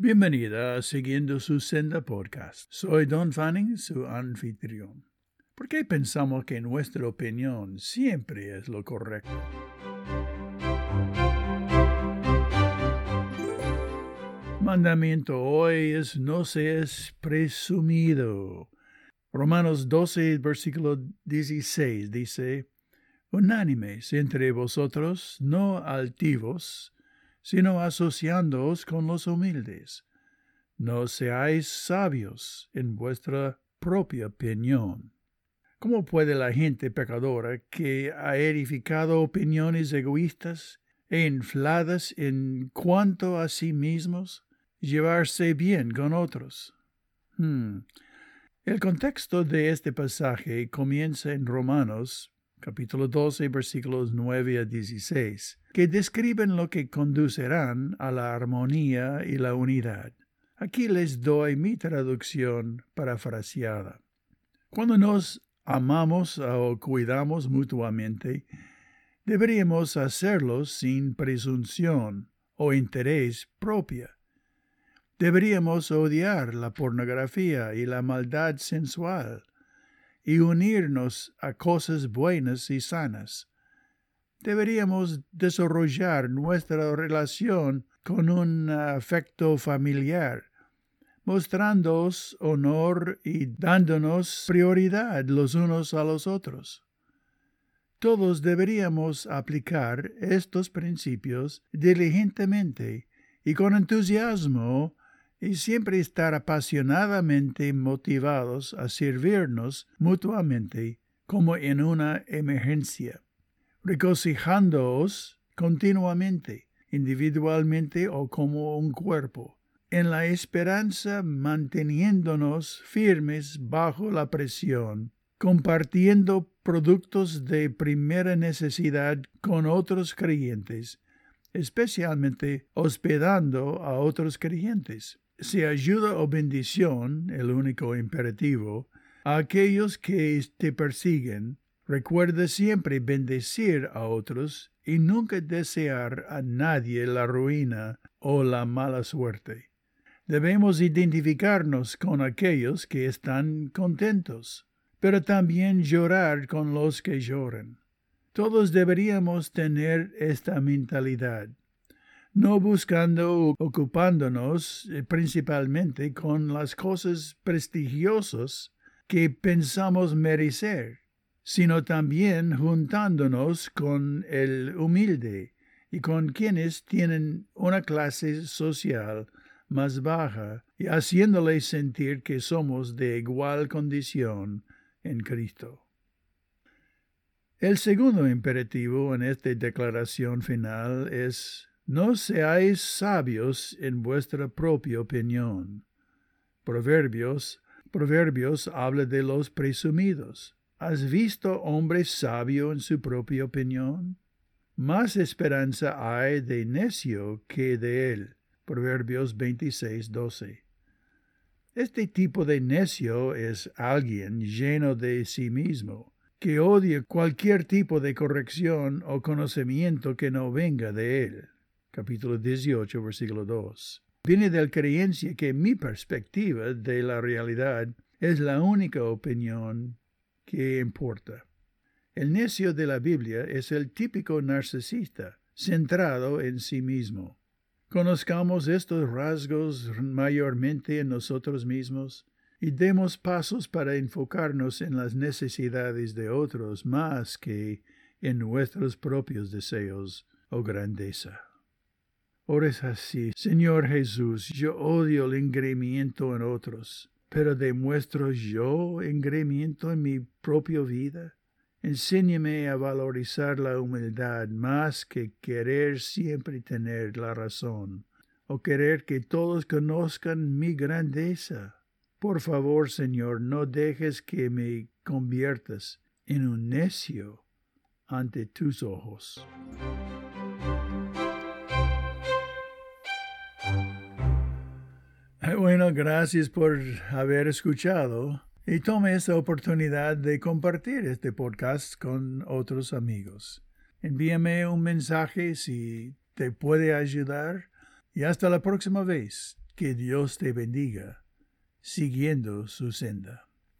Bienvenida a Siguiendo su Senda Podcast. Soy Don Fanning, su anfitrión. ¿Por qué pensamos que nuestra opinión siempre es lo correcto? Mandamiento hoy es no seas presumido. Romanos 12, versículo 16 dice, Unánimes entre vosotros, no altivos, sino asociándoos con los humildes. No seáis sabios en vuestra propia opinión. ¿Cómo puede la gente pecadora que ha edificado opiniones egoístas e infladas en cuanto a sí mismos llevarse bien con otros? Hmm. El contexto de este pasaje comienza en Romanos capítulo 12, versículos 9 a 16, que describen lo que conducirán a la armonía y la unidad. Aquí les doy mi traducción parafraseada. Cuando nos amamos o cuidamos mutuamente, deberíamos hacerlo sin presunción o interés propia. Deberíamos odiar la pornografía y la maldad sensual y unirnos a cosas buenas y sanas. Deberíamos desarrollar nuestra relación con un afecto familiar, mostrándoos honor y dándonos prioridad los unos a los otros. Todos deberíamos aplicar estos principios diligentemente y con entusiasmo y siempre estar apasionadamente motivados a servirnos mutuamente como en una emergencia, regocijándoos continuamente, individualmente o como un cuerpo, en la esperanza manteniéndonos firmes bajo la presión, compartiendo productos de primera necesidad con otros creyentes, especialmente hospedando a otros creyentes si ayuda o bendición, el único imperativo, a aquellos que te persiguen, recuerda siempre bendecir a otros y nunca desear a nadie la ruina o la mala suerte. Debemos identificarnos con aquellos que están contentos, pero también llorar con los que lloran. Todos deberíamos tener esta mentalidad no buscando ocupándonos eh, principalmente con las cosas prestigiosas que pensamos merecer, sino también juntándonos con el humilde y con quienes tienen una clase social más baja y haciéndoles sentir que somos de igual condición en Cristo. El segundo imperativo en esta declaración final es no seáis sabios en vuestra propia opinión. Proverbios, Proverbios habla de los presumidos. ¿Has visto hombre sabio en su propia opinión? Más esperanza hay de necio que de él. Proverbios 26, 12. Este tipo de necio es alguien lleno de sí mismo, que odia cualquier tipo de corrección o conocimiento que no venga de él capítulo 18, versículo 2. Viene de la creencia que mi perspectiva de la realidad es la única opinión que importa. El necio de la Biblia es el típico narcisista, centrado en sí mismo. Conozcamos estos rasgos mayormente en nosotros mismos y demos pasos para enfocarnos en las necesidades de otros más que en nuestros propios deseos o grandeza. Ores así, Señor Jesús, yo odio el engreimiento en otros, pero demuestro yo engreimiento en mi propia vida. Enséñame a valorizar la humildad más que querer siempre tener la razón, o querer que todos conozcan mi grandeza. Por favor, Señor, no dejes que me conviertas en un necio ante tus ojos. Bueno, gracias por haber escuchado y tome esta oportunidad de compartir este podcast con otros amigos. Envíame un mensaje si te puede ayudar y hasta la próxima vez. Que Dios te bendiga, siguiendo su senda.